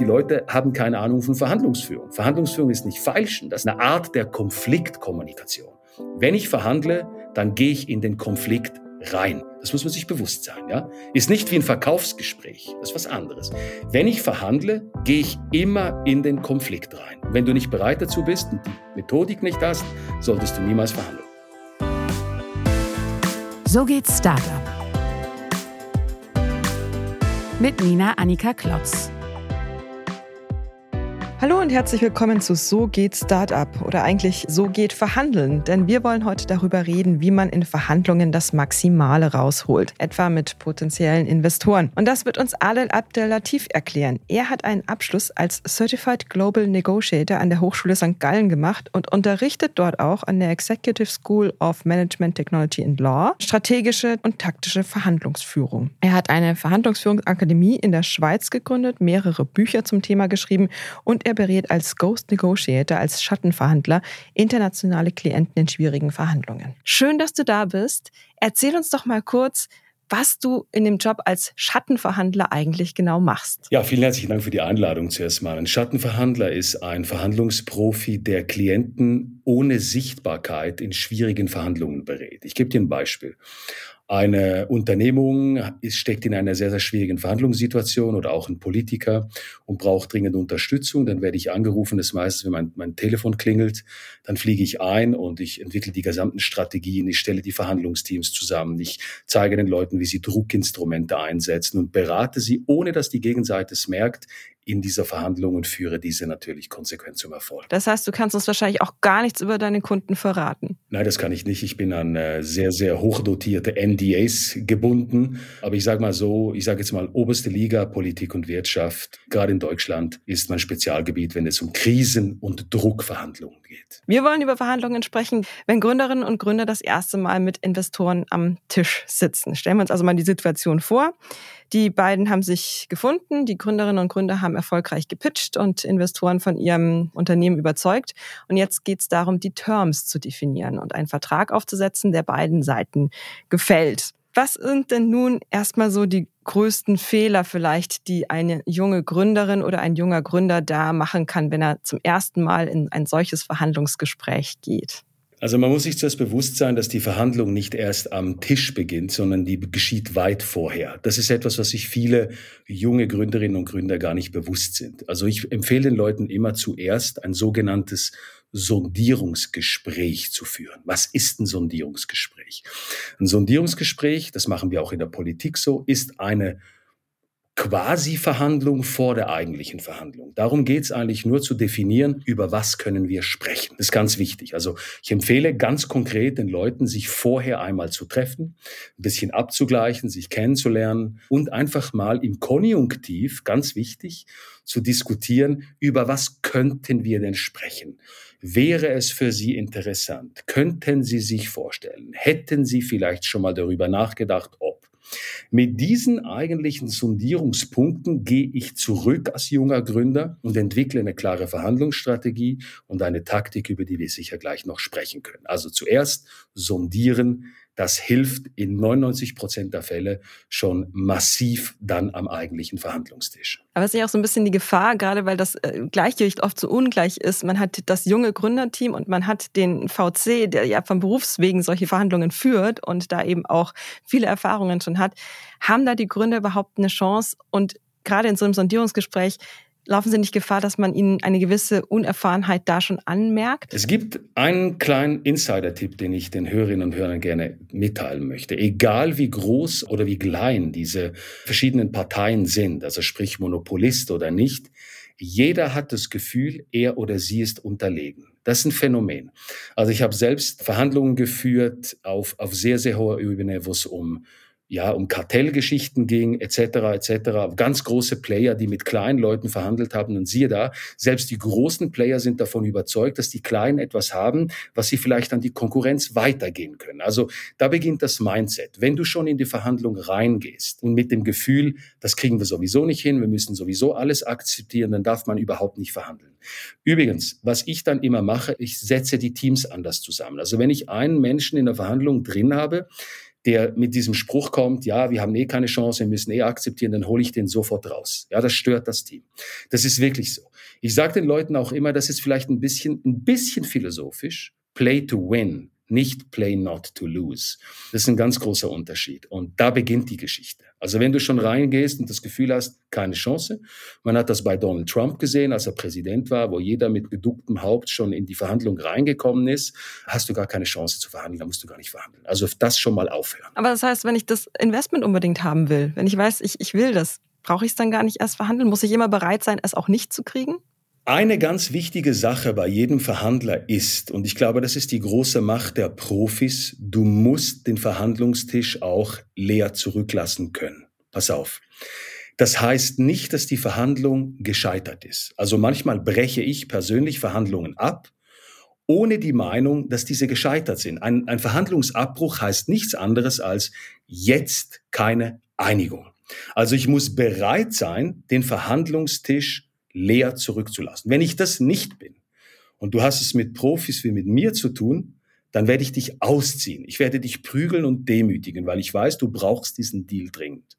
die Leute haben keine Ahnung von Verhandlungsführung. Verhandlungsführung ist nicht Feilschen, das ist eine Art der Konfliktkommunikation. Wenn ich verhandle, dann gehe ich in den Konflikt rein. Das muss man sich bewusst sein. Ja? Ist nicht wie ein Verkaufsgespräch, das ist was anderes. Wenn ich verhandle, gehe ich immer in den Konflikt rein. wenn du nicht bereit dazu bist und die Methodik nicht hast, solltest du niemals verhandeln. So geht Startup. Mit Nina Annika Klotz. Hallo und herzlich willkommen zu So geht Startup oder eigentlich So geht Verhandeln, denn wir wollen heute darüber reden, wie man in Verhandlungen das Maximale rausholt, etwa mit potenziellen Investoren. Und das wird uns Adel Abdelatif erklären. Er hat einen Abschluss als Certified Global Negotiator an der Hochschule St. Gallen gemacht und unterrichtet dort auch an der Executive School of Management Technology and Law strategische und taktische Verhandlungsführung. Er hat eine Verhandlungsführungsakademie in der Schweiz gegründet, mehrere Bücher zum Thema geschrieben und er er berät als Ghost Negotiator, als Schattenverhandler internationale Klienten in schwierigen Verhandlungen. Schön, dass du da bist. Erzähl uns doch mal kurz, was du in dem Job als Schattenverhandler eigentlich genau machst. Ja, vielen herzlichen Dank für die Einladung zuerst mal. Ein Schattenverhandler ist ein Verhandlungsprofi, der Klienten ohne Sichtbarkeit in schwierigen Verhandlungen berät. Ich gebe dir ein Beispiel eine Unternehmung steckt in einer sehr, sehr schwierigen Verhandlungssituation oder auch ein Politiker und braucht dringend Unterstützung, dann werde ich angerufen, das meistens, wenn mein, mein Telefon klingelt, dann fliege ich ein und ich entwickle die gesamten Strategien, ich stelle die Verhandlungsteams zusammen, ich zeige den Leuten, wie sie Druckinstrumente einsetzen und berate sie, ohne dass die Gegenseite es merkt, in dieser Verhandlung und führe diese natürlich konsequent zum Erfolg. Das heißt, du kannst uns wahrscheinlich auch gar nichts über deine Kunden verraten. Nein, das kann ich nicht. Ich bin an äh, sehr, sehr hochdotierte NDAs gebunden. Aber ich sage mal so, ich sage jetzt mal oberste Liga, Politik und Wirtschaft, gerade in Deutschland, ist mein Spezialgebiet, wenn es um Krisen- und Druckverhandlungen geht. Wir wollen über Verhandlungen sprechen, wenn Gründerinnen und Gründer das erste Mal mit Investoren am Tisch sitzen. Stellen wir uns also mal die Situation vor. Die beiden haben sich gefunden, die Gründerinnen und Gründer haben erfolgreich gepitcht und Investoren von ihrem Unternehmen überzeugt. Und jetzt geht es darum, die Terms zu definieren und einen Vertrag aufzusetzen, der beiden Seiten gefällt. Was sind denn nun erstmal so die größten Fehler vielleicht, die eine junge Gründerin oder ein junger Gründer da machen kann, wenn er zum ersten Mal in ein solches Verhandlungsgespräch geht? Also man muss sich zuerst bewusst sein, dass die Verhandlung nicht erst am Tisch beginnt, sondern die geschieht weit vorher. Das ist etwas, was sich viele junge Gründerinnen und Gründer gar nicht bewusst sind. Also ich empfehle den Leuten immer zuerst ein sogenanntes Sondierungsgespräch zu führen. Was ist ein Sondierungsgespräch? Ein Sondierungsgespräch, das machen wir auch in der Politik so, ist eine Quasi-Verhandlung vor der eigentlichen Verhandlung. Darum geht es eigentlich nur zu definieren, über was können wir sprechen. Das ist ganz wichtig. Also ich empfehle ganz konkret den Leuten, sich vorher einmal zu treffen, ein bisschen abzugleichen, sich kennenzulernen und einfach mal im Konjunktiv, ganz wichtig, zu diskutieren, über was könnten wir denn sprechen. Wäre es für Sie interessant? Könnten Sie sich vorstellen? Hätten Sie vielleicht schon mal darüber nachgedacht, ob mit diesen eigentlichen Sondierungspunkten gehe ich zurück als junger Gründer und entwickle eine klare Verhandlungsstrategie und eine Taktik, über die wir sicher gleich noch sprechen können. Also zuerst sondieren, das hilft in 99 Prozent der Fälle schon massiv dann am eigentlichen Verhandlungstisch. Aber es ist ja auch so ein bisschen die Gefahr, gerade weil das äh, Gleichgewicht oft so ungleich ist. Man hat das junge Gründerteam und man hat den VC, der ja vom Berufswegen solche Verhandlungen führt und da eben auch viele Erfahrungen schon hat. Haben da die Gründer überhaupt eine Chance? Und gerade in so einem Sondierungsgespräch Laufen Sie nicht Gefahr, dass man Ihnen eine gewisse Unerfahrenheit da schon anmerkt? Es gibt einen kleinen Insider-Tipp, den ich den Hörerinnen und Hörern gerne mitteilen möchte. Egal wie groß oder wie klein diese verschiedenen Parteien sind, also sprich Monopolist oder nicht, jeder hat das Gefühl, er oder sie ist unterlegen. Das ist ein Phänomen. Also ich habe selbst Verhandlungen geführt auf, auf sehr, sehr hoher Ebene, wo es um ja, um Kartellgeschichten ging, etc., etc. Ganz große Player, die mit kleinen Leuten verhandelt haben. Und siehe da, selbst die großen Player sind davon überzeugt, dass die Kleinen etwas haben, was sie vielleicht an die Konkurrenz weitergehen können. Also da beginnt das Mindset. Wenn du schon in die Verhandlung reingehst und mit dem Gefühl, das kriegen wir sowieso nicht hin, wir müssen sowieso alles akzeptieren, dann darf man überhaupt nicht verhandeln. Übrigens, was ich dann immer mache, ich setze die Teams anders zusammen. Also wenn ich einen Menschen in der Verhandlung drin habe, der mit diesem Spruch kommt, ja, wir haben eh keine Chance, wir müssen eh akzeptieren, dann hole ich den sofort raus. Ja, das stört das Team. Das ist wirklich so. Ich sage den Leuten auch immer, das ist vielleicht ein bisschen, ein bisschen philosophisch. Play to win nicht play not to lose. Das ist ein ganz großer Unterschied. Und da beginnt die Geschichte. Also wenn du schon reingehst und das Gefühl hast, keine Chance, man hat das bei Donald Trump gesehen, als er Präsident war, wo jeder mit geducktem Haupt schon in die Verhandlung reingekommen ist, hast du gar keine Chance zu verhandeln, da musst du gar nicht verhandeln. Also das schon mal aufhören. Aber das heißt, wenn ich das Investment unbedingt haben will, wenn ich weiß, ich, ich will das, brauche ich es dann gar nicht erst verhandeln? Muss ich immer bereit sein, es auch nicht zu kriegen? Eine ganz wichtige Sache bei jedem Verhandler ist, und ich glaube, das ist die große Macht der Profis, du musst den Verhandlungstisch auch leer zurücklassen können. Pass auf. Das heißt nicht, dass die Verhandlung gescheitert ist. Also manchmal breche ich persönlich Verhandlungen ab, ohne die Meinung, dass diese gescheitert sind. Ein, ein Verhandlungsabbruch heißt nichts anderes als jetzt keine Einigung. Also ich muss bereit sein, den Verhandlungstisch leer zurückzulassen. Wenn ich das nicht bin und du hast es mit Profis wie mit mir zu tun, dann werde ich dich ausziehen. Ich werde dich prügeln und demütigen, weil ich weiß, du brauchst diesen Deal dringend.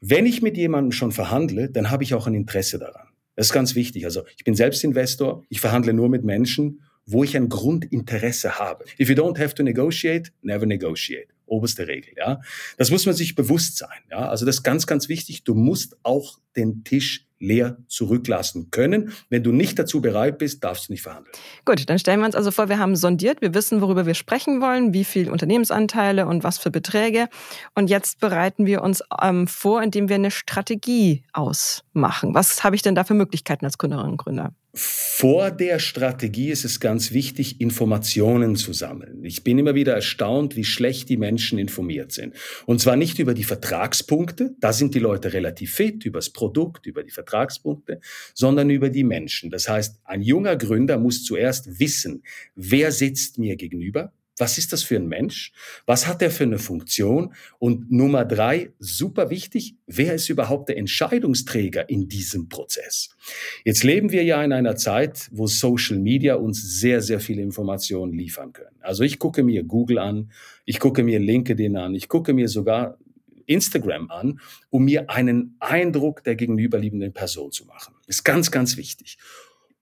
Wenn ich mit jemandem schon verhandle, dann habe ich auch ein Interesse daran. Das ist ganz wichtig. Also ich bin selbst Investor. Ich verhandle nur mit Menschen, wo ich ein Grundinteresse habe. If you don't have to negotiate, never negotiate. Oberste Regel, ja. Das muss man sich bewusst sein, ja. Also das ist ganz, ganz wichtig. Du musst auch den Tisch leer zurücklassen können. Wenn du nicht dazu bereit bist, darfst du nicht verhandeln. Gut, dann stellen wir uns also vor, wir haben sondiert, wir wissen, worüber wir sprechen wollen, wie viel Unternehmensanteile und was für Beträge. Und jetzt bereiten wir uns ähm, vor, indem wir eine Strategie ausmachen. Was habe ich denn da für Möglichkeiten als Gründerin und Gründer? Vor der Strategie ist es ganz wichtig, Informationen zu sammeln. Ich bin immer wieder erstaunt, wie schlecht die Menschen informiert sind. Und zwar nicht über die Vertragspunkte, da sind die Leute relativ fit, über das Produkt, über die Vertragspunkte, sondern über die Menschen. Das heißt, ein junger Gründer muss zuerst wissen, wer sitzt mir gegenüber, was ist das für ein Mensch? Was hat er für eine Funktion? Und Nummer drei, super wichtig, wer ist überhaupt der Entscheidungsträger in diesem Prozess? Jetzt leben wir ja in einer Zeit, wo Social Media uns sehr, sehr viele Informationen liefern können. Also ich gucke mir Google an, ich gucke mir LinkedIn an, ich gucke mir sogar Instagram an, um mir einen Eindruck der gegenüberliegenden Person zu machen. Ist ganz, ganz wichtig.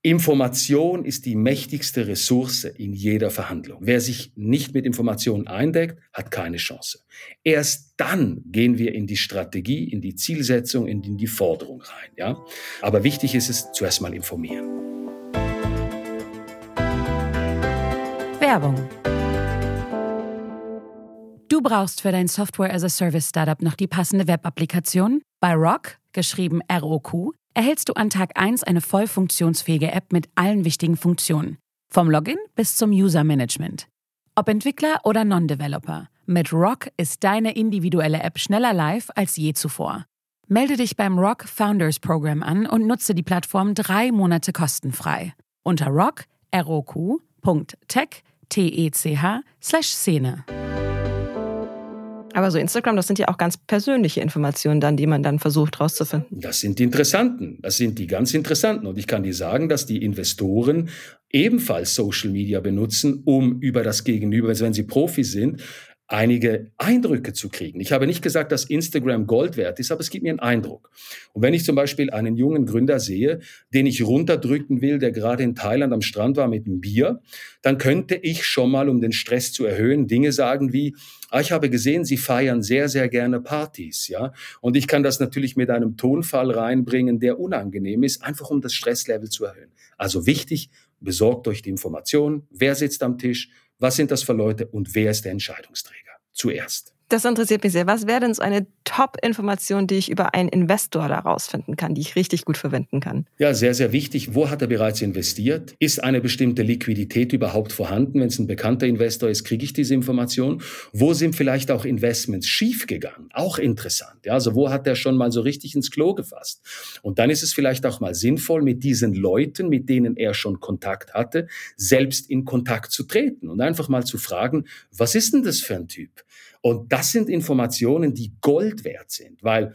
Information ist die mächtigste Ressource in jeder Verhandlung. Wer sich nicht mit Informationen eindeckt, hat keine Chance. Erst dann gehen wir in die Strategie, in die Zielsetzung, in die Forderung rein. Ja? Aber wichtig ist es, zuerst mal informieren. Werbung. Du brauchst für dein Software as a Service Startup noch die passende Web-Applikation? Bei Rock, geschrieben ROQ, erhältst du an Tag 1 eine voll funktionsfähige App mit allen wichtigen Funktionen. Vom Login bis zum User-Management. Ob Entwickler oder Non-Developer, mit Rock ist deine individuelle App schneller live als je zuvor. Melde dich beim Rock Founders Program an und nutze die Plattform drei Monate kostenfrei. Unter rock, roq.tech, T-E-C-H, slash Szene. Aber so Instagram, das sind ja auch ganz persönliche Informationen dann, die man dann versucht rauszufinden. Das sind die interessanten. Das sind die ganz interessanten. Und ich kann dir sagen, dass die Investoren ebenfalls Social Media benutzen, um über das Gegenüber, also wenn sie Profi sind, einige Eindrücke zu kriegen. Ich habe nicht gesagt, dass Instagram Gold wert ist, aber es gibt mir einen Eindruck. Und wenn ich zum Beispiel einen jungen Gründer sehe, den ich runterdrücken will, der gerade in Thailand am Strand war mit einem Bier, dann könnte ich schon mal, um den Stress zu erhöhen, Dinge sagen wie, ah, ich habe gesehen, Sie feiern sehr, sehr gerne Partys, ja. Und ich kann das natürlich mit einem Tonfall reinbringen, der unangenehm ist, einfach um das Stresslevel zu erhöhen. Also wichtig, besorgt euch die Information, wer sitzt am Tisch, was sind das für Leute und wer ist der Entscheidungsträger? Zuerst. Das interessiert mich sehr. Was wäre denn so eine Top-Information, die ich über einen Investor daraus finden kann, die ich richtig gut verwenden kann? Ja, sehr, sehr wichtig. Wo hat er bereits investiert? Ist eine bestimmte Liquidität überhaupt vorhanden? Wenn es ein bekannter Investor ist, kriege ich diese Information. Wo sind vielleicht auch Investments schiefgegangen? Auch interessant. Ja, also wo hat er schon mal so richtig ins Klo gefasst? Und dann ist es vielleicht auch mal sinnvoll, mit diesen Leuten, mit denen er schon Kontakt hatte, selbst in Kontakt zu treten und einfach mal zu fragen, was ist denn das für ein Typ? Und das sind Informationen, die Gold wert sind, weil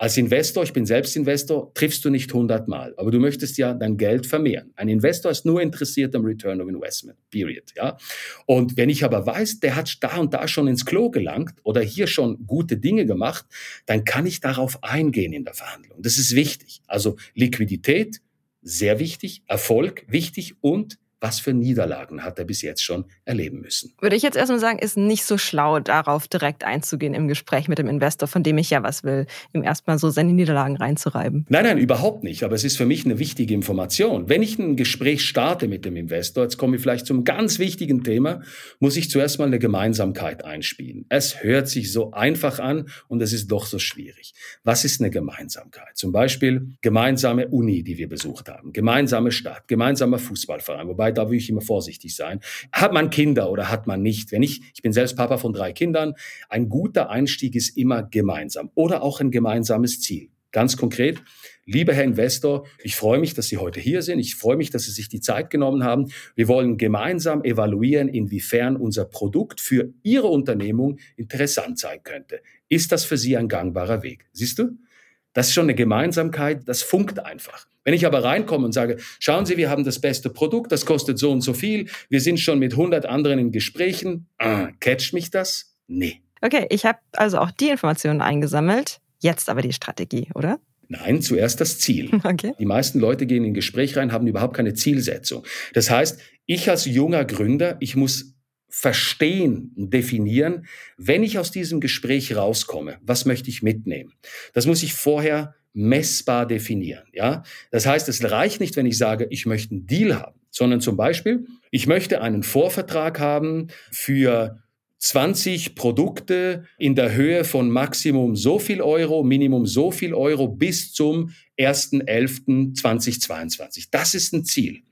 Als Investor, ich bin selbst Investor, triffst du nicht 100 Mal, aber du möchtest ja dein Geld vermehren. Ein Investor ist nur interessiert am Return of Investment, period. Ja? Und wenn ich aber weiß, der hat da und da schon ins Klo gelangt oder hier schon gute Dinge gemacht, dann kann ich darauf eingehen in der Verhandlung. Das ist wichtig. Also Liquidität, sehr wichtig, Erfolg wichtig und was für Niederlagen hat er bis jetzt schon erleben müssen. Würde ich jetzt erstmal sagen, ist nicht so schlau, darauf direkt einzugehen im Gespräch mit dem Investor, von dem ich ja was will, ihm erstmal so seine Niederlagen reinzureiben. Nein, nein, überhaupt nicht. Aber es ist für mich eine wichtige Information. Wenn ich ein Gespräch starte mit dem Investor, jetzt komme ich vielleicht zum ganz wichtigen Thema, muss ich zuerst mal eine Gemeinsamkeit einspielen. Es hört sich so einfach an und es ist doch so schwierig. Was ist eine Gemeinsamkeit? Zum Beispiel gemeinsame Uni, die wir besucht haben, gemeinsame Stadt, gemeinsamer Fußballverein, wobei Arbeit, da will ich immer vorsichtig sein. Hat man Kinder oder hat man nicht? Wenn ich, ich bin selbst Papa von drei Kindern, ein guter Einstieg ist immer gemeinsam oder auch ein gemeinsames Ziel. Ganz konkret, lieber Herr Investor, ich freue mich, dass Sie heute hier sind. Ich freue mich, dass Sie sich die Zeit genommen haben. Wir wollen gemeinsam evaluieren, inwiefern unser Produkt für Ihre Unternehmung interessant sein könnte. Ist das für Sie ein gangbarer Weg? Siehst du? Das ist schon eine Gemeinsamkeit, das funkt einfach. Wenn ich aber reinkomme und sage, schauen Sie, wir haben das beste Produkt, das kostet so und so viel, wir sind schon mit 100 anderen in Gesprächen, äh, catcht mich das? Nee. Okay, ich habe also auch die Informationen eingesammelt, jetzt aber die Strategie, oder? Nein, zuerst das Ziel. Okay. Die meisten Leute gehen in ein Gespräch rein, haben überhaupt keine Zielsetzung. Das heißt, ich als junger Gründer, ich muss verstehen und definieren, wenn ich aus diesem Gespräch rauskomme, was möchte ich mitnehmen? Das muss ich vorher messbar definieren. Ja, das heißt, es reicht nicht, wenn ich sage, ich möchte einen Deal haben, sondern zum Beispiel, ich möchte einen Vorvertrag haben für 20 Produkte in der Höhe von Maximum so viel Euro, Minimum so viel Euro bis zum 1.11.2022. Das ist ein Ziel.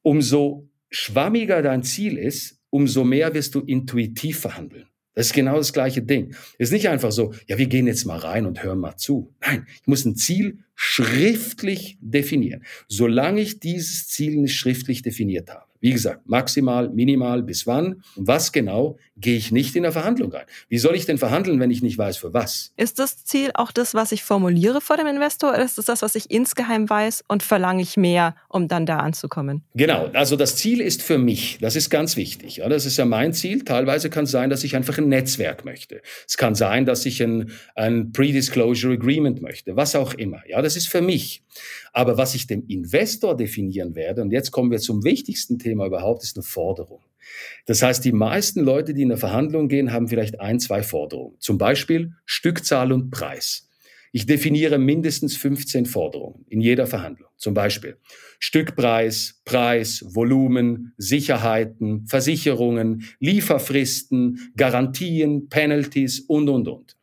Umso schwammiger dein Ziel ist, umso mehr wirst du intuitiv verhandeln. Das ist genau das gleiche Ding. Es ist nicht einfach so, ja, wir gehen jetzt mal rein und hören mal zu. Nein, ich muss ein Ziel schriftlich definieren. Solange ich dieses Ziel nicht schriftlich definiert habe, wie gesagt, maximal, minimal, bis wann was genau, gehe ich nicht in der Verhandlung ein. Wie soll ich denn verhandeln, wenn ich nicht weiß, für was? Ist das Ziel auch das, was ich formuliere vor dem Investor, oder ist das das, was ich insgeheim weiß und verlange ich mehr, um dann da anzukommen? Genau, also das Ziel ist für mich, das ist ganz wichtig. Ja, das ist ja mein Ziel. Teilweise kann es sein, dass ich einfach ein Netzwerk möchte. Es kann sein, dass ich ein, ein Pre-Disclosure Agreement möchte, was auch immer. Ja, das ist für mich. Aber was ich dem Investor definieren werde, und jetzt kommen wir zum wichtigsten Thema überhaupt, ist eine Forderung. Das heißt, die meisten Leute, die in eine Verhandlung gehen, haben vielleicht ein, zwei Forderungen. Zum Beispiel Stückzahl und Preis. Ich definiere mindestens 15 Forderungen in jeder Verhandlung. Zum Beispiel Stückpreis, Preis, Volumen, Sicherheiten, Versicherungen, Lieferfristen, Garantien, Penalties und, und, und.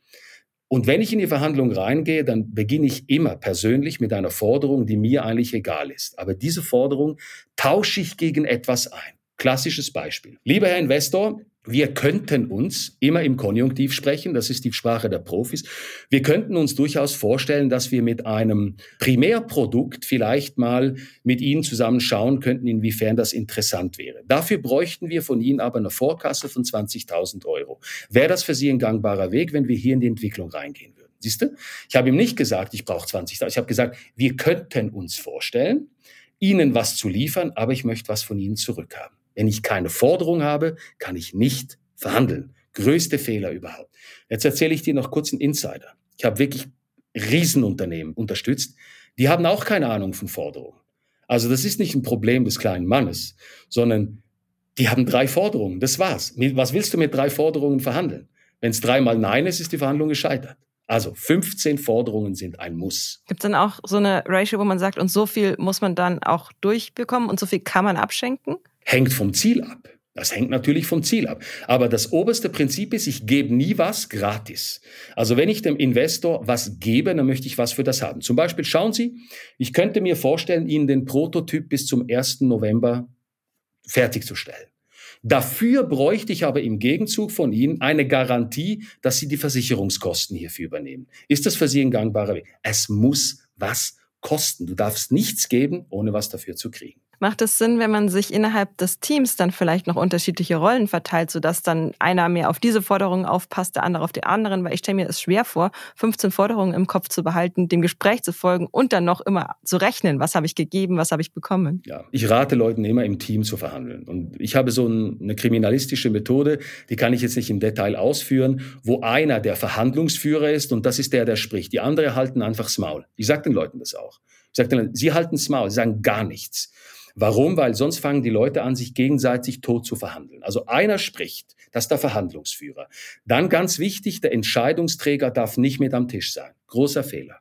Und wenn ich in die Verhandlung reingehe, dann beginne ich immer persönlich mit einer Forderung, die mir eigentlich egal ist. Aber diese Forderung tausche ich gegen etwas ein. Klassisches Beispiel. Lieber Herr Investor, wir könnten uns immer im Konjunktiv sprechen, das ist die Sprache der Profis. Wir könnten uns durchaus vorstellen, dass wir mit einem Primärprodukt vielleicht mal mit Ihnen zusammen schauen könnten, inwiefern das interessant wäre. Dafür bräuchten wir von Ihnen aber eine Vorkasse von 20.000 Euro. Wäre das für Sie ein gangbarer Weg, wenn wir hier in die Entwicklung reingehen würden? Siehst du? Ich habe ihm nicht gesagt, ich brauche 20.000. Ich habe gesagt, wir könnten uns vorstellen, Ihnen was zu liefern, aber ich möchte was von Ihnen zurückhaben. Wenn ich keine Forderung habe, kann ich nicht verhandeln. Größte Fehler überhaupt. Jetzt erzähle ich dir noch kurz einen Insider. Ich habe wirklich Riesenunternehmen unterstützt. Die haben auch keine Ahnung von Forderungen. Also das ist nicht ein Problem des kleinen Mannes, sondern die haben drei Forderungen. Das war's. Was willst du mit drei Forderungen verhandeln? Wenn es dreimal Nein ist, ist die Verhandlung gescheitert. Also 15 Forderungen sind ein Muss. Gibt es dann auch so eine Ratio, wo man sagt, und so viel muss man dann auch durchbekommen und so viel kann man abschenken? Hängt vom Ziel ab. Das hängt natürlich vom Ziel ab. Aber das oberste Prinzip ist, ich gebe nie was gratis. Also wenn ich dem Investor was gebe, dann möchte ich was für das haben. Zum Beispiel, schauen Sie, ich könnte mir vorstellen, Ihnen den Prototyp bis zum 1. November fertigzustellen. Dafür bräuchte ich aber im Gegenzug von Ihnen eine Garantie, dass Sie die Versicherungskosten hierfür übernehmen. Ist das für Sie ein gangbarer Weg? Es muss was kosten. Du darfst nichts geben, ohne was dafür zu kriegen. Macht es Sinn, wenn man sich innerhalb des Teams dann vielleicht noch unterschiedliche Rollen verteilt, sodass dann einer mehr auf diese Forderungen aufpasst, der andere auf die anderen? Weil ich stelle mir es schwer vor, 15 Forderungen im Kopf zu behalten, dem Gespräch zu folgen und dann noch immer zu rechnen, was habe ich gegeben, was habe ich bekommen. Ja, ich rate Leuten immer im Team zu verhandeln. Und ich habe so eine kriminalistische Methode, die kann ich jetzt nicht im Detail ausführen, wo einer der Verhandlungsführer ist und das ist der, der spricht. Die anderen halten einfach Maul. Ich sage den Leuten das auch. Ich sage denen, sie halten Maul, sie sagen gar nichts. Warum? Weil sonst fangen die Leute an, sich gegenseitig tot zu verhandeln. Also einer spricht, das ist der Verhandlungsführer. Dann ganz wichtig, der Entscheidungsträger darf nicht mit am Tisch sein. Großer Fehler.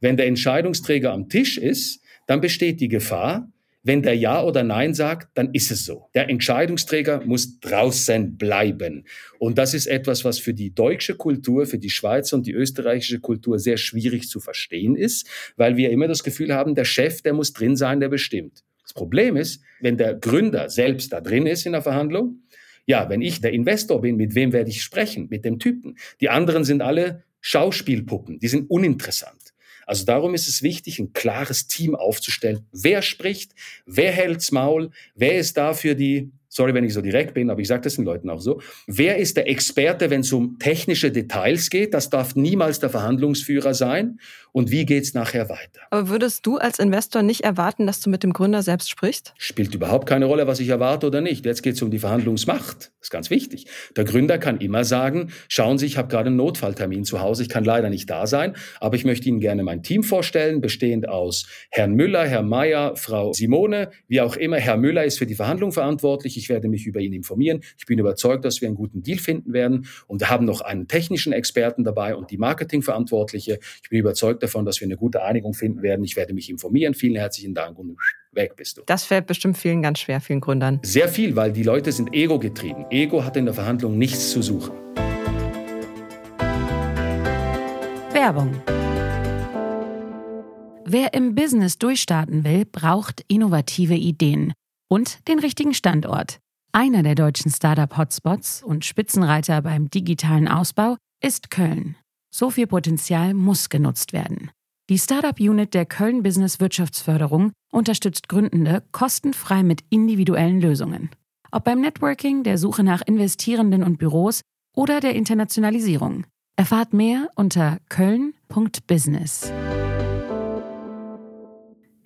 Wenn der Entscheidungsträger am Tisch ist, dann besteht die Gefahr, wenn der Ja oder Nein sagt, dann ist es so. Der Entscheidungsträger muss draußen bleiben. Und das ist etwas, was für die deutsche Kultur, für die Schweizer und die österreichische Kultur sehr schwierig zu verstehen ist, weil wir immer das Gefühl haben, der Chef, der muss drin sein, der bestimmt. Das Problem ist, wenn der Gründer selbst da drin ist in der Verhandlung, ja, wenn ich der Investor bin, mit wem werde ich sprechen? Mit dem Typen. Die anderen sind alle Schauspielpuppen, die sind uninteressant. Also darum ist es wichtig, ein klares Team aufzustellen. Wer spricht? Wer hält's Maul? Wer ist da für die sorry, wenn ich so direkt bin, aber ich sage das den Leuten auch so. Wer ist der Experte, wenn es um technische Details geht? Das darf niemals der Verhandlungsführer sein. Und wie geht's nachher weiter? Aber würdest du als Investor nicht erwarten, dass du mit dem Gründer selbst sprichst? Spielt überhaupt keine Rolle, was ich erwarte oder nicht. Jetzt geht es um die Verhandlungsmacht. Das ist ganz wichtig. Der Gründer kann immer sagen, schauen Sie, ich habe gerade einen Notfalltermin zu Hause, ich kann leider nicht da sein, aber ich möchte Ihnen gerne mein Team vorstellen, bestehend aus Herrn Müller, Herrn Mayer, Frau Simone, wie auch immer. Herr Müller ist für die Verhandlung verantwortlich. Ich werde mich über ihn informieren. Ich bin überzeugt, dass wir einen guten Deal finden werden. Und wir haben noch einen technischen Experten dabei und die Marketingverantwortliche. Ich bin überzeugt davon, dass wir eine gute Einigung finden werden. Ich werde mich informieren. Vielen herzlichen Dank und weg bist du. Das fällt bestimmt vielen ganz schwer, vielen Gründern. Sehr viel, weil die Leute sind ego-getrieben. Ego hat in der Verhandlung nichts zu suchen. Werbung. Wer im Business durchstarten will, braucht innovative Ideen und den richtigen Standort. Einer der deutschen Startup-Hotspots und Spitzenreiter beim digitalen Ausbau ist Köln. So viel Potenzial muss genutzt werden. Die Startup-Unit der Köln Business Wirtschaftsförderung unterstützt Gründende kostenfrei mit individuellen Lösungen. Ob beim Networking, der Suche nach Investierenden und Büros oder der Internationalisierung. Erfahrt mehr unter köln.business.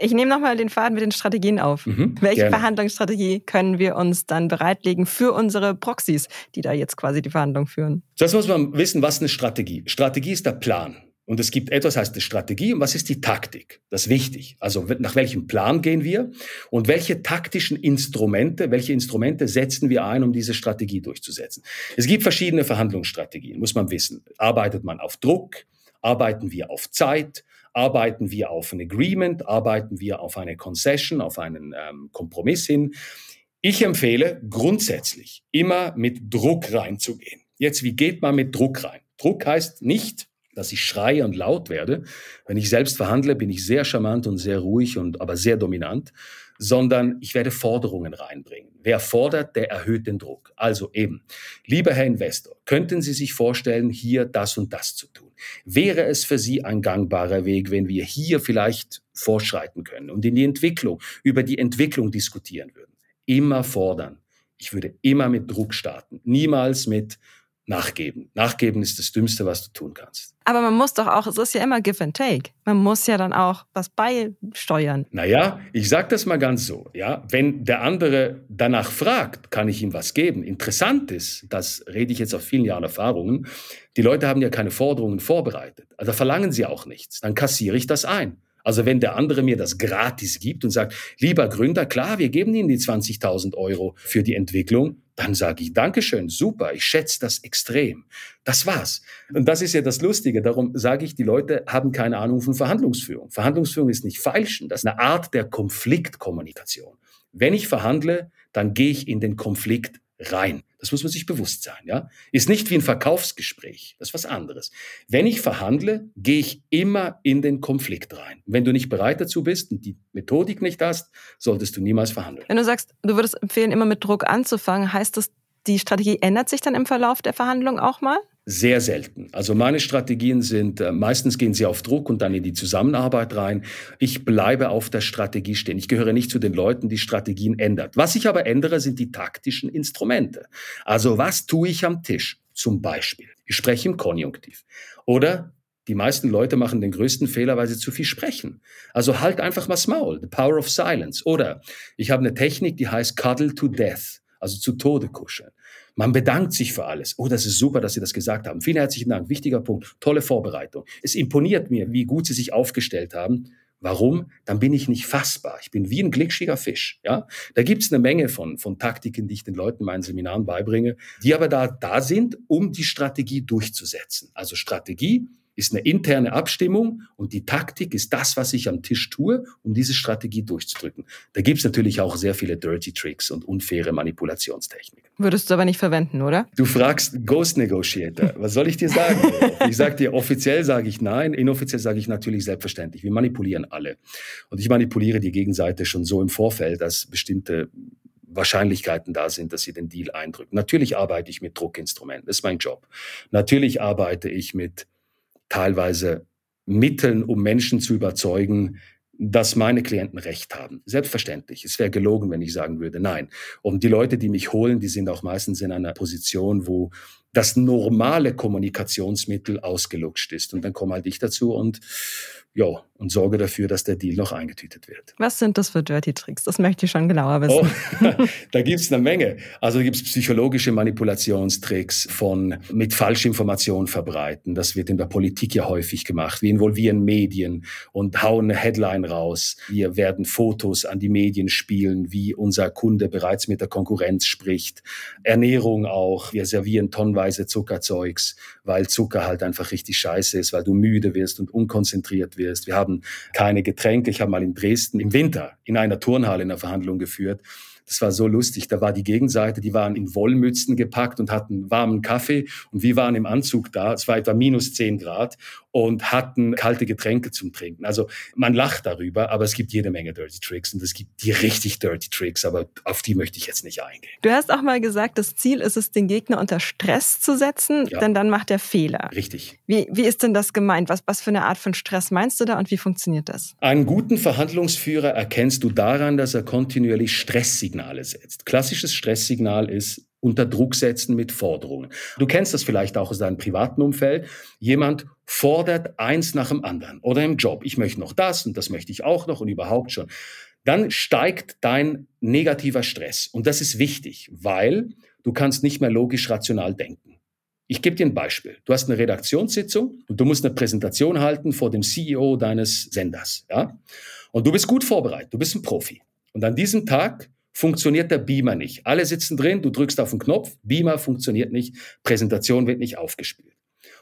Ich nehme nochmal den Faden mit den Strategien auf. Mhm, Welche gerne. Verhandlungsstrategie können wir uns dann bereitlegen für unsere Proxys, die da jetzt quasi die Verhandlung führen? Zuerst muss man wissen, was eine Strategie. Strategie ist der Plan. Und es gibt etwas, heißt die Strategie und was ist die Taktik? Das ist wichtig. Also nach welchem Plan gehen wir und welche taktischen Instrumente, welche Instrumente setzen wir ein, um diese Strategie durchzusetzen? Es gibt verschiedene Verhandlungsstrategien, muss man wissen. Arbeitet man auf Druck? Arbeiten wir auf Zeit? Arbeiten wir auf ein Agreement? Arbeiten wir auf eine Concession, auf einen ähm, Kompromiss hin? Ich empfehle grundsätzlich immer mit Druck reinzugehen. Jetzt, wie geht man mit Druck rein? Druck heißt nicht, dass ich schreie und laut werde. Wenn ich selbst verhandle, bin ich sehr charmant und sehr ruhig und aber sehr dominant, sondern ich werde Forderungen reinbringen. Wer fordert, der erhöht den Druck. Also eben, lieber Herr Investor, könnten Sie sich vorstellen, hier das und das zu tun? Wäre es für Sie ein gangbarer Weg, wenn wir hier vielleicht fortschreiten können und in die Entwicklung, über die Entwicklung diskutieren würden? Immer fordern. Ich würde immer mit Druck starten, niemals mit nachgeben. Nachgeben ist das Dümmste, was du tun kannst. Aber man muss doch auch, es ist ja immer Give and Take. Man muss ja dann auch was beisteuern. Naja, ich sage das mal ganz so. Ja, wenn der andere danach fragt, kann ich ihm was geben. Interessant ist, das rede ich jetzt auf vielen Jahren Erfahrungen, die Leute haben ja keine Forderungen vorbereitet. Also verlangen sie auch nichts. Dann kassiere ich das ein. Also wenn der andere mir das gratis gibt und sagt, lieber Gründer, klar, wir geben Ihnen die 20.000 Euro für die Entwicklung, dann sage ich Dankeschön, super, ich schätze das extrem. Das war's. Und das ist ja das Lustige. Darum sage ich, die Leute haben keine Ahnung von Verhandlungsführung. Verhandlungsführung ist nicht feilschen, das ist eine Art der Konfliktkommunikation. Wenn ich verhandle, dann gehe ich in den Konflikt rein. Das muss man sich bewusst sein, ja. Ist nicht wie ein Verkaufsgespräch. Das ist was anderes. Wenn ich verhandle, gehe ich immer in den Konflikt rein. Wenn du nicht bereit dazu bist und die Methodik nicht hast, solltest du niemals verhandeln. Wenn du sagst, du würdest empfehlen, immer mit Druck anzufangen, heißt das, die Strategie ändert sich dann im Verlauf der Verhandlung auch mal? Sehr selten. Also meine Strategien sind, äh, meistens gehen sie auf Druck und dann in die Zusammenarbeit rein. Ich bleibe auf der Strategie stehen. Ich gehöre nicht zu den Leuten, die Strategien ändert. Was ich aber ändere, sind die taktischen Instrumente. Also was tue ich am Tisch? Zum Beispiel, ich spreche im Konjunktiv. Oder die meisten Leute machen den größten Fehler, weil sie zu viel sprechen. Also halt einfach mal Maul, the power of silence. Oder ich habe eine Technik, die heißt cuddle to death, also zu Tode kuscheln. Man bedankt sich für alles. Oh, das ist super, dass Sie das gesagt haben. Vielen herzlichen Dank. Wichtiger Punkt. Tolle Vorbereitung. Es imponiert mir, wie gut Sie sich aufgestellt haben. Warum? Dann bin ich nicht fassbar. Ich bin wie ein glitschiger Fisch. Ja, da gibt's eine Menge von von Taktiken, die ich den Leuten in meinen Seminaren beibringe, die aber da da sind, um die Strategie durchzusetzen. Also Strategie ist eine interne Abstimmung und die Taktik ist das, was ich am Tisch tue, um diese Strategie durchzudrücken. Da gibt's natürlich auch sehr viele Dirty Tricks und unfaire Manipulationstechniken. Würdest du aber nicht verwenden, oder? Du fragst Ghost Negotiator. Was soll ich dir sagen? ich sage dir, offiziell sage ich nein, inoffiziell sage ich natürlich selbstverständlich. Wir manipulieren alle. Und ich manipuliere die Gegenseite schon so im Vorfeld, dass bestimmte Wahrscheinlichkeiten da sind, dass sie den Deal eindrücken. Natürlich arbeite ich mit Druckinstrumenten, das ist mein Job. Natürlich arbeite ich mit teilweise Mitteln, um Menschen zu überzeugen, dass meine Klienten recht haben. Selbstverständlich. Es wäre gelogen, wenn ich sagen würde, nein. Und die Leute, die mich holen, die sind auch meistens in einer Position, wo das normale Kommunikationsmittel ausgelutscht ist. Und dann komme halt ich dazu und ja, und sorge dafür, dass der Deal noch eingetütet wird. Was sind das für Dirty Tricks? Das möchte ich schon genauer wissen. Oh, da gibt's eine Menge. Also da gibt's psychologische Manipulationstricks von mit Falschinformationen verbreiten. Das wird in der Politik ja häufig gemacht. Wir involvieren Medien und hauen eine Headline raus. Wir werden Fotos an die Medien spielen, wie unser Kunde bereits mit der Konkurrenz spricht. Ernährung auch. Wir servieren tonnenweise Zuckerzeugs, weil Zucker halt einfach richtig scheiße ist, weil du müde wirst und unkonzentriert wirst. Wir haben keine Getränke. Ich habe mal in Dresden im Winter in einer Turnhalle eine Verhandlung geführt. Das war so lustig. Da war die Gegenseite, die waren in Wollmützen gepackt und hatten warmen Kaffee und wir waren im Anzug da. Es war etwa minus zehn Grad und hatten kalte Getränke zum Trinken. Also man lacht darüber, aber es gibt jede Menge Dirty Tricks und es gibt die richtig Dirty Tricks, aber auf die möchte ich jetzt nicht eingehen. Du hast auch mal gesagt, das Ziel ist es, den Gegner unter Stress zu setzen, ja. denn dann macht er Fehler. Richtig. Wie, wie ist denn das gemeint? Was, was für eine Art von Stress meinst du da und wie funktioniert das? Einen guten Verhandlungsführer erkennst du daran, dass er kontinuierlich Stresssignale setzt. Klassisches Stresssignal ist, unter Druck setzen mit Forderungen. Du kennst das vielleicht auch aus deinem privaten Umfeld. Jemand fordert eins nach dem anderen oder im Job. Ich möchte noch das und das möchte ich auch noch und überhaupt schon. Dann steigt dein negativer Stress. Und das ist wichtig, weil du kannst nicht mehr logisch rational denken. Ich gebe dir ein Beispiel. Du hast eine Redaktionssitzung und du musst eine Präsentation halten vor dem CEO deines Senders, ja? Und du bist gut vorbereitet. Du bist ein Profi. Und an diesem Tag funktioniert der Beamer nicht. Alle sitzen drin, du drückst auf den Knopf, Beamer funktioniert nicht, Präsentation wird nicht aufgespielt.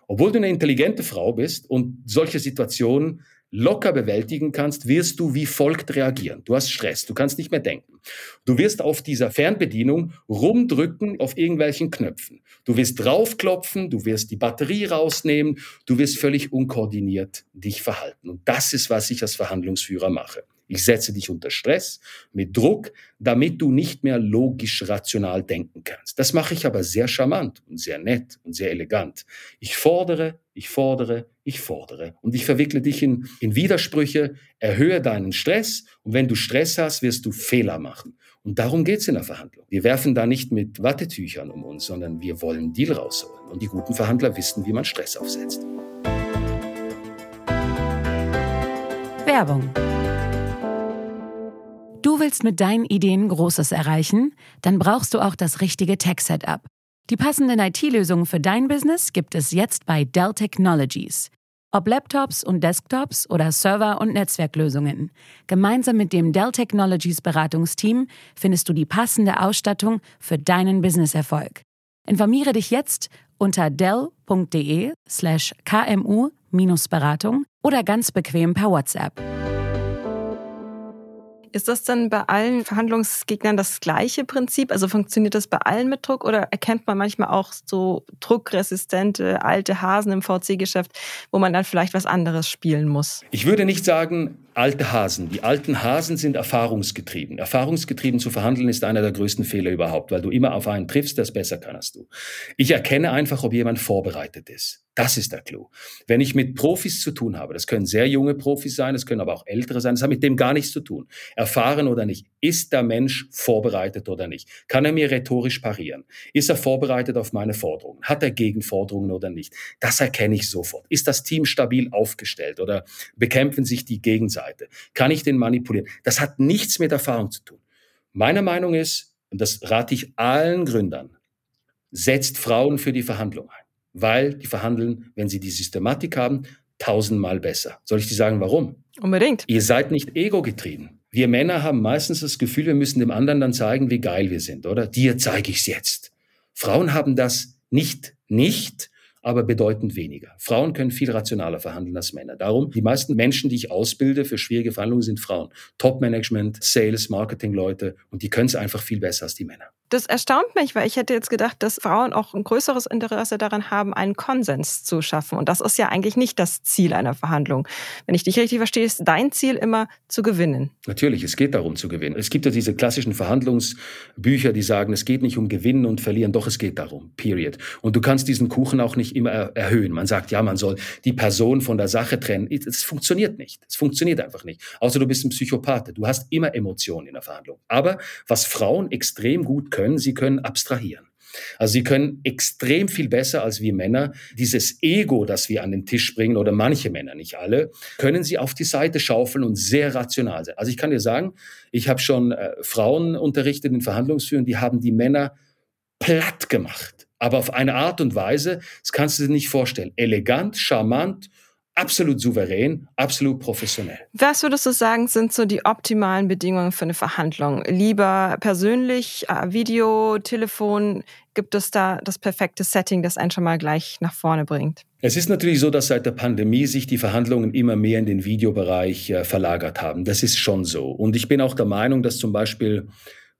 Obwohl du eine intelligente Frau bist und solche Situationen locker bewältigen kannst, wirst du wie folgt reagieren. Du hast Stress, du kannst nicht mehr denken. Du wirst auf dieser Fernbedienung rumdrücken auf irgendwelchen Knöpfen. Du wirst draufklopfen, du wirst die Batterie rausnehmen, du wirst völlig unkoordiniert dich verhalten. Und das ist, was ich als Verhandlungsführer mache. Ich setze dich unter Stress, mit Druck, damit du nicht mehr logisch rational denken kannst. Das mache ich aber sehr charmant und sehr nett und sehr elegant. Ich fordere, ich fordere, ich fordere. Und ich verwickle dich in, in Widersprüche, erhöhe deinen Stress und wenn du Stress hast, wirst du Fehler machen. Und darum geht's in der Verhandlung. Wir werfen da nicht mit Wattetüchern um uns, sondern wir wollen Deal rausholen. Und die guten Verhandler wissen, wie man Stress aufsetzt. Werbung Du willst mit deinen Ideen Großes erreichen? Dann brauchst du auch das richtige Tech-Setup. Die passenden IT-Lösungen für dein Business gibt es jetzt bei Dell Technologies. Ob Laptops und Desktops oder Server- und Netzwerklösungen. Gemeinsam mit dem Dell Technologies Beratungsteam findest du die passende Ausstattung für deinen Businesserfolg. Informiere dich jetzt unter dell.de slash kmu-beratung oder ganz bequem per WhatsApp. Ist das dann bei allen Verhandlungsgegnern das gleiche Prinzip? Also funktioniert das bei allen mit Druck oder erkennt man manchmal auch so druckresistente alte Hasen im VC-Geschäft, wo man dann vielleicht was anderes spielen muss? Ich würde nicht sagen, alte Hasen. Die alten Hasen sind erfahrungsgetrieben. Erfahrungsgetrieben zu verhandeln ist einer der größten Fehler überhaupt, weil du immer auf einen triffst, es besser kann als du. Ich erkenne einfach, ob jemand vorbereitet ist. Das ist der Clou. Wenn ich mit Profis zu tun habe, das können sehr junge Profis sein, das können aber auch ältere sein, das hat mit dem gar nichts zu tun. Erfahren oder nicht. Ist der Mensch vorbereitet oder nicht? Kann er mir rhetorisch parieren? Ist er vorbereitet auf meine Forderungen? Hat er Gegenforderungen oder nicht? Das erkenne ich sofort. Ist das Team stabil aufgestellt oder bekämpfen sich die Gegenseite? Kann ich den manipulieren? Das hat nichts mit Erfahrung zu tun. Meine Meinung ist, und das rate ich allen Gründern, setzt Frauen für die Verhandlung ein weil die verhandeln, wenn sie die Systematik haben, tausendmal besser. Soll ich dir sagen, warum? Unbedingt. Ihr seid nicht ego-getrieben. Wir Männer haben meistens das Gefühl, wir müssen dem anderen dann zeigen, wie geil wir sind, oder? Dir zeige ich's jetzt. Frauen haben das nicht, nicht, aber bedeutend weniger. Frauen können viel rationaler verhandeln als Männer. Darum, die meisten Menschen, die ich ausbilde für schwierige Verhandlungen, sind Frauen. Top-Management, Sales, Marketing-Leute und die können es einfach viel besser als die Männer. Das erstaunt mich, weil ich hätte jetzt gedacht, dass Frauen auch ein größeres Interesse daran haben, einen Konsens zu schaffen. Und das ist ja eigentlich nicht das Ziel einer Verhandlung. Wenn ich dich richtig verstehe, ist dein Ziel immer zu gewinnen. Natürlich, es geht darum zu gewinnen. Es gibt ja diese klassischen Verhandlungsbücher, die sagen, es geht nicht um Gewinnen und Verlieren, doch es geht darum. Period. Und du kannst diesen Kuchen auch nicht immer erhöhen. Man sagt, ja, man soll die Person von der Sache trennen. Es funktioniert nicht. Es funktioniert einfach nicht. Außer du bist ein Psychopath. Du hast immer Emotionen in der Verhandlung. Aber was Frauen extrem gut können, sie können abstrahieren. Also sie können extrem viel besser als wir Männer dieses Ego, das wir an den Tisch bringen, oder manche Männer, nicht alle, können sie auf die Seite schaufeln und sehr rational sein. Also ich kann dir sagen, ich habe schon äh, Frauen unterrichtet in Verhandlungsführung, die haben die Männer platt gemacht. Aber auf eine Art und Weise, das kannst du dir nicht vorstellen. Elegant, charmant absolut souverän, absolut professionell. Was würdest du sagen, sind so die optimalen Bedingungen für eine Verhandlung? Lieber persönlich, äh, Video, Telefon? Gibt es da das perfekte Setting, das einen schon mal gleich nach vorne bringt? Es ist natürlich so, dass seit der Pandemie sich die Verhandlungen immer mehr in den Videobereich äh, verlagert haben. Das ist schon so. Und ich bin auch der Meinung, dass zum Beispiel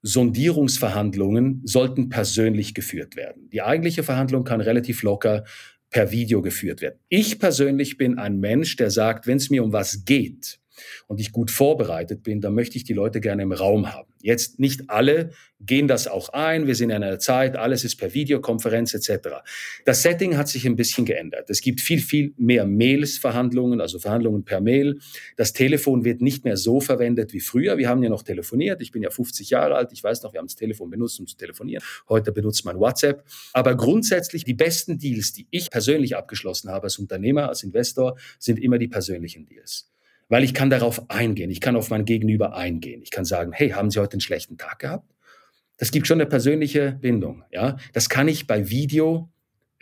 Sondierungsverhandlungen sollten persönlich geführt werden. Die eigentliche Verhandlung kann relativ locker per Video geführt wird. Ich persönlich bin ein Mensch, der sagt, wenn es mir um was geht, und ich gut vorbereitet bin, dann möchte ich die Leute gerne im Raum haben. Jetzt nicht alle gehen das auch ein. Wir sind in einer Zeit, alles ist per Videokonferenz etc. Das Setting hat sich ein bisschen geändert. Es gibt viel, viel mehr Mails-Verhandlungen, also Verhandlungen per Mail. Das Telefon wird nicht mehr so verwendet wie früher. Wir haben ja noch telefoniert. Ich bin ja 50 Jahre alt. Ich weiß noch, wir haben das Telefon benutzt, um zu telefonieren. Heute benutzt man WhatsApp. Aber grundsätzlich die besten Deals, die ich persönlich abgeschlossen habe als Unternehmer, als Investor, sind immer die persönlichen Deals weil ich kann darauf eingehen, ich kann auf mein Gegenüber eingehen. Ich kann sagen, hey, haben Sie heute einen schlechten Tag gehabt? Das gibt schon eine persönliche Bindung. Ja, das kann ich bei Video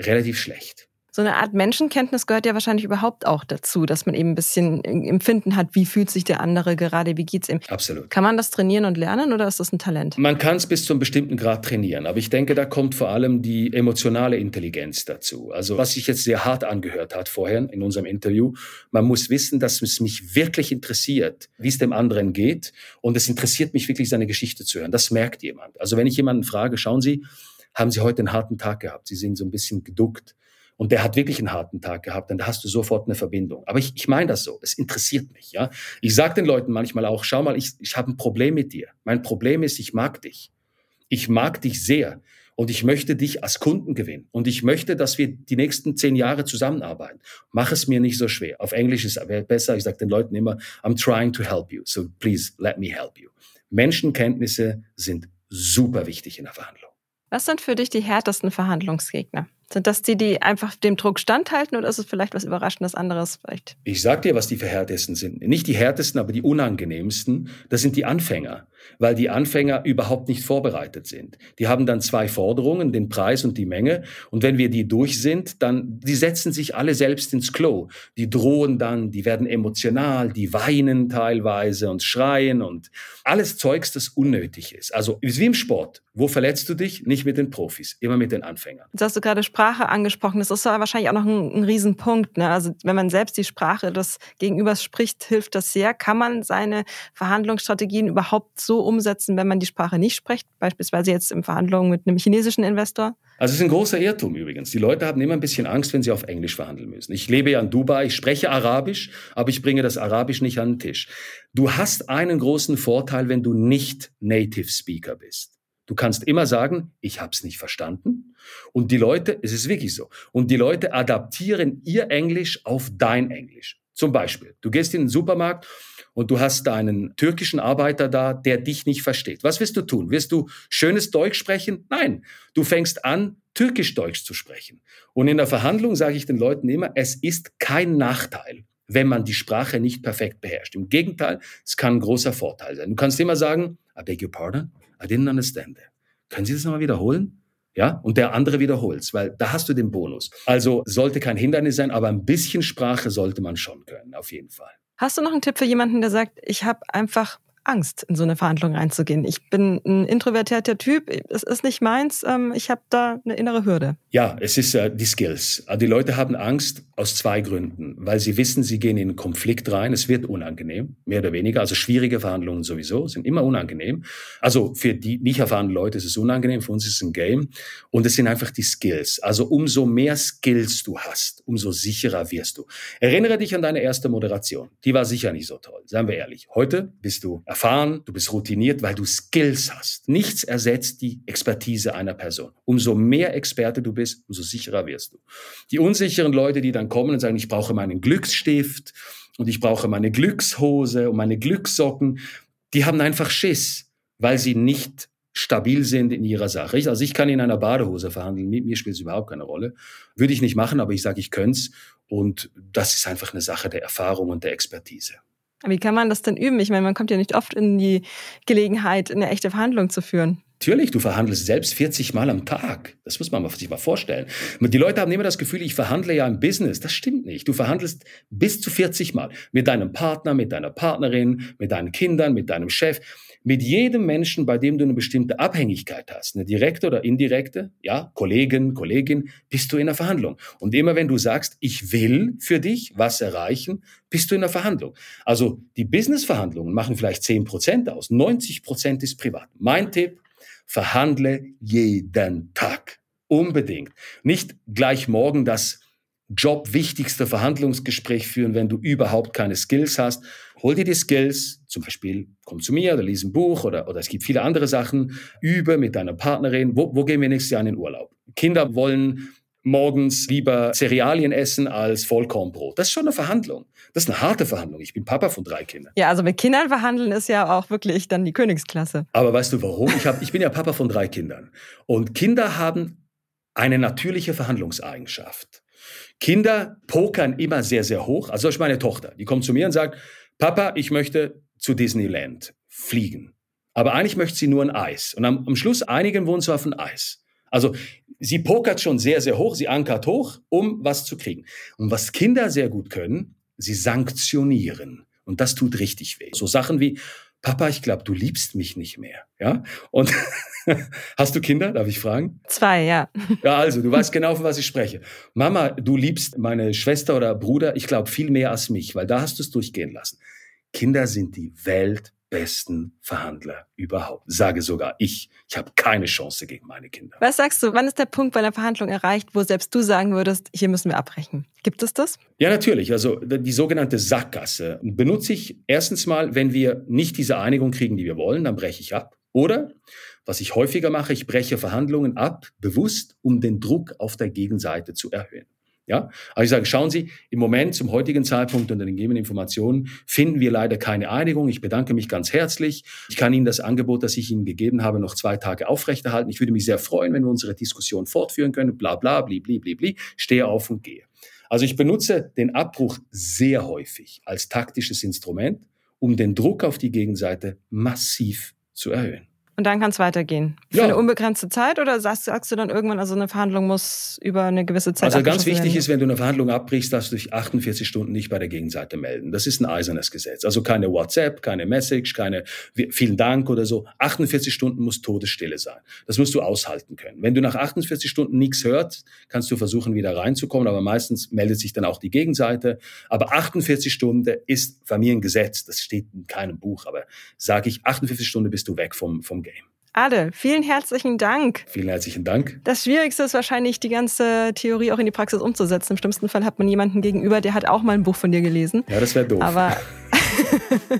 relativ schlecht so eine Art Menschenkenntnis gehört ja wahrscheinlich überhaupt auch dazu, dass man eben ein bisschen Empfinden hat, wie fühlt sich der andere gerade, wie geht's ihm. Absolut. Kann man das trainieren und lernen oder ist das ein Talent? Man kann es bis zu einem bestimmten Grad trainieren, aber ich denke, da kommt vor allem die emotionale Intelligenz dazu. Also was sich jetzt sehr hart angehört hat vorher in unserem Interview, man muss wissen, dass es mich wirklich interessiert, wie es dem anderen geht und es interessiert mich wirklich, seine Geschichte zu hören. Das merkt jemand. Also wenn ich jemanden frage, schauen Sie, haben Sie heute einen harten Tag gehabt? Sie sind so ein bisschen geduckt und der hat wirklich einen harten Tag gehabt, dann hast du sofort eine Verbindung. Aber ich, ich meine das so, es interessiert mich. Ja, Ich sage den Leuten manchmal auch, schau mal, ich, ich habe ein Problem mit dir. Mein Problem ist, ich mag dich. Ich mag dich sehr und ich möchte dich als Kunden gewinnen. Und ich möchte, dass wir die nächsten zehn Jahre zusammenarbeiten. Mach es mir nicht so schwer. Auf Englisch ist es besser. Ich sage den Leuten immer, I'm trying to help you. So please let me help you. Menschenkenntnisse sind super wichtig in der Verhandlung. Was sind für dich die härtesten Verhandlungsgegner? Sind das die, die einfach dem Druck standhalten oder ist es vielleicht was Überraschendes anderes? Vielleicht? Ich sag dir, was die härtesten sind. Nicht die härtesten, aber die unangenehmsten. Das sind die Anfänger, weil die Anfänger überhaupt nicht vorbereitet sind. Die haben dann zwei Forderungen, den Preis und die Menge. Und wenn wir die durch sind, dann, die setzen sich alle selbst ins Klo. Die drohen dann, die werden emotional, die weinen teilweise und schreien und alles Zeugs, das unnötig ist. Also, ist wie im Sport. Wo verletzt du dich? Nicht mit den Profis, immer mit den Anfängern. Jetzt hast du gerade Sprache angesprochen. Das ist ja wahrscheinlich auch noch ein, ein Riesenpunkt. Ne? Also wenn man selbst die Sprache des Gegenübers spricht, hilft das sehr. Kann man seine Verhandlungsstrategien überhaupt so umsetzen, wenn man die Sprache nicht spricht? Beispielsweise jetzt in Verhandlungen mit einem chinesischen Investor? Also es ist ein großer Irrtum übrigens. Die Leute haben immer ein bisschen Angst, wenn sie auf Englisch verhandeln müssen. Ich lebe ja in Dubai, ich spreche Arabisch, aber ich bringe das Arabisch nicht an den Tisch. Du hast einen großen Vorteil, wenn du nicht Native Speaker bist. Du kannst immer sagen, ich habe es nicht verstanden. Und die Leute, es ist wirklich so, und die Leute adaptieren ihr Englisch auf dein Englisch. Zum Beispiel, du gehst in den Supermarkt und du hast einen türkischen Arbeiter da, der dich nicht versteht. Was wirst du tun? Wirst du schönes Deutsch sprechen? Nein, du fängst an, türkisch-deutsch zu sprechen. Und in der Verhandlung sage ich den Leuten immer, es ist kein Nachteil, wenn man die Sprache nicht perfekt beherrscht. Im Gegenteil, es kann ein großer Vorteil sein. Du kannst immer sagen, I beg your pardon, I didn't understand that. Können Sie das nochmal wiederholen? Ja, und der andere wiederholt's, weil da hast du den Bonus. Also sollte kein Hindernis sein, aber ein bisschen Sprache sollte man schon können, auf jeden Fall. Hast du noch einen Tipp für jemanden, der sagt, ich habe einfach Angst, in so eine Verhandlung reinzugehen. Ich bin ein introvertierter Typ, es ist nicht meins, ähm, ich habe da eine innere Hürde. Ja, es ist äh, die Skills. Also die Leute haben Angst aus zwei Gründen, weil sie wissen, sie gehen in einen Konflikt rein, es wird unangenehm, mehr oder weniger. Also schwierige Verhandlungen sowieso sind immer unangenehm. Also für die nicht erfahrenen Leute ist es unangenehm, für uns ist es ein Game. Und es sind einfach die Skills. Also umso mehr Skills du hast, umso sicherer wirst du. Erinnere dich an deine erste Moderation. Die war sicher nicht so toll, seien wir ehrlich. Heute bist du erfahren, du bist routiniert, weil du Skills hast. Nichts ersetzt die Expertise einer Person. Umso mehr Experte du bist, umso sicherer wirst du. Die unsicheren Leute, die dann kommen und sagen, ich brauche meinen Glücksstift und ich brauche meine Glückshose und meine Glückssocken, die haben einfach Schiss, weil sie nicht stabil sind in ihrer Sache. Also ich kann in einer Badehose verhandeln, mit mir spielt es überhaupt keine Rolle. Würde ich nicht machen, aber ich sage, ich könnte es. Und das ist einfach eine Sache der Erfahrung und der Expertise. Wie kann man das denn üben? Ich meine, man kommt ja nicht oft in die Gelegenheit, eine echte Verhandlung zu führen. Natürlich, du verhandelst selbst 40 Mal am Tag. Das muss man sich mal vorstellen. Die Leute haben immer das Gefühl, ich verhandle ja im Business. Das stimmt nicht. Du verhandelst bis zu 40 Mal mit deinem Partner, mit deiner Partnerin, mit deinen Kindern, mit deinem Chef, mit jedem Menschen, bei dem du eine bestimmte Abhängigkeit hast, eine direkte oder indirekte, ja, Kollegen, Kollegin, bist du in der Verhandlung. Und immer wenn du sagst, ich will für dich was erreichen, bist du in der Verhandlung. Also die Business-Verhandlungen machen vielleicht 10 Prozent aus. 90 Prozent ist privat. Mein Tipp, verhandle jeden Tag. Unbedingt. Nicht gleich morgen das jobwichtigste Verhandlungsgespräch führen, wenn du überhaupt keine Skills hast. Hol dir die Skills, zum Beispiel komm zu mir oder lies ein Buch oder, oder es gibt viele andere Sachen. Übe mit deiner Partnerin. Wo, wo gehen wir nächstes Jahr in den Urlaub? Kinder wollen morgens lieber Cerealien essen als Vollkornbrot. Das ist schon eine Verhandlung. Das ist eine harte Verhandlung. Ich bin Papa von drei Kindern. Ja, also mit Kindern verhandeln ist ja auch wirklich dann die Königsklasse. Aber weißt du warum? Ich, hab, ich bin ja Papa von drei Kindern. Und Kinder haben eine natürliche Verhandlungseigenschaft. Kinder pokern immer sehr, sehr hoch. Also ich meine Tochter, die kommt zu mir und sagt, Papa, ich möchte zu Disneyland fliegen. Aber eigentlich möchte sie nur ein Eis. Und am, am Schluss einigen wir uns auf ein Eis. Also sie pokert schon sehr, sehr hoch, sie ankert hoch, um was zu kriegen. Und was Kinder sehr gut können, sie sanktionieren. Und das tut richtig weh. So Sachen wie, Papa, ich glaube, du liebst mich nicht mehr. Ja? Und hast du Kinder? Darf ich fragen? Zwei, ja. Ja, also, du weißt genau, von was ich spreche. Mama, du liebst meine Schwester oder Bruder, ich glaube, viel mehr als mich, weil da hast du es durchgehen lassen. Kinder sind die Welt besten Verhandler überhaupt. Sage sogar ich. Ich habe keine Chance gegen meine Kinder. Was sagst du, wann ist der Punkt bei einer Verhandlung erreicht, wo selbst du sagen würdest, hier müssen wir abbrechen? Gibt es das? Ja, natürlich. Also die sogenannte Sackgasse benutze ich erstens mal, wenn wir nicht diese Einigung kriegen, die wir wollen, dann breche ich ab. Oder, was ich häufiger mache, ich breche Verhandlungen ab, bewusst, um den Druck auf der Gegenseite zu erhöhen. Ja, also ich sage, schauen Sie, im Moment, zum heutigen Zeitpunkt unter den gegebenen Informationen, finden wir leider keine Einigung. Ich bedanke mich ganz herzlich. Ich kann Ihnen das Angebot, das ich Ihnen gegeben habe, noch zwei Tage aufrechterhalten. Ich würde mich sehr freuen, wenn wir unsere Diskussion fortführen können. Bla, bla, bli, bli, bli, bli. Stehe auf und gehe. Also ich benutze den Abbruch sehr häufig als taktisches Instrument, um den Druck auf die Gegenseite massiv zu erhöhen. Und dann kann es weitergehen. Für ja. eine unbegrenzte Zeit oder sagst, sagst, du dann irgendwann, also eine Verhandlung muss über eine gewisse Zeit Also ganz wichtig werden? ist, wenn du eine Verhandlung abbrichst, dass du dich 48 Stunden nicht bei der Gegenseite melden. Das ist ein eisernes Gesetz. Also keine WhatsApp, keine Message, keine vielen Dank oder so. 48 Stunden muss Todesstille sein. Das musst du aushalten können. Wenn du nach 48 Stunden nichts hört, kannst du versuchen, wieder reinzukommen, aber meistens meldet sich dann auch die Gegenseite. Aber 48 Stunden ist Familiengesetz. Das steht in keinem Buch, aber sage ich, 48 Stunden bist du weg vom, vom Game. Ade, vielen herzlichen Dank. Vielen herzlichen Dank. Das Schwierigste ist wahrscheinlich, die ganze Theorie auch in die Praxis umzusetzen. Im schlimmsten Fall hat man jemanden gegenüber, der hat auch mal ein Buch von dir gelesen. Ja, das wäre doof. Aber,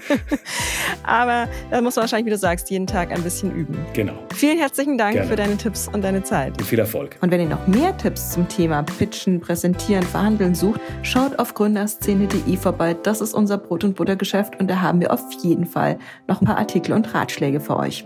aber da muss man wahrscheinlich, wie du sagst, jeden Tag ein bisschen üben. Genau. Vielen herzlichen Dank Gerne. für deine Tipps und deine Zeit. Und viel Erfolg. Und wenn ihr noch mehr Tipps zum Thema Pitchen, Präsentieren, Verhandeln sucht, schaut auf gründerszene.de vorbei. Das ist unser Brot- und Buttergeschäft und da haben wir auf jeden Fall noch ein paar Artikel und Ratschläge für euch.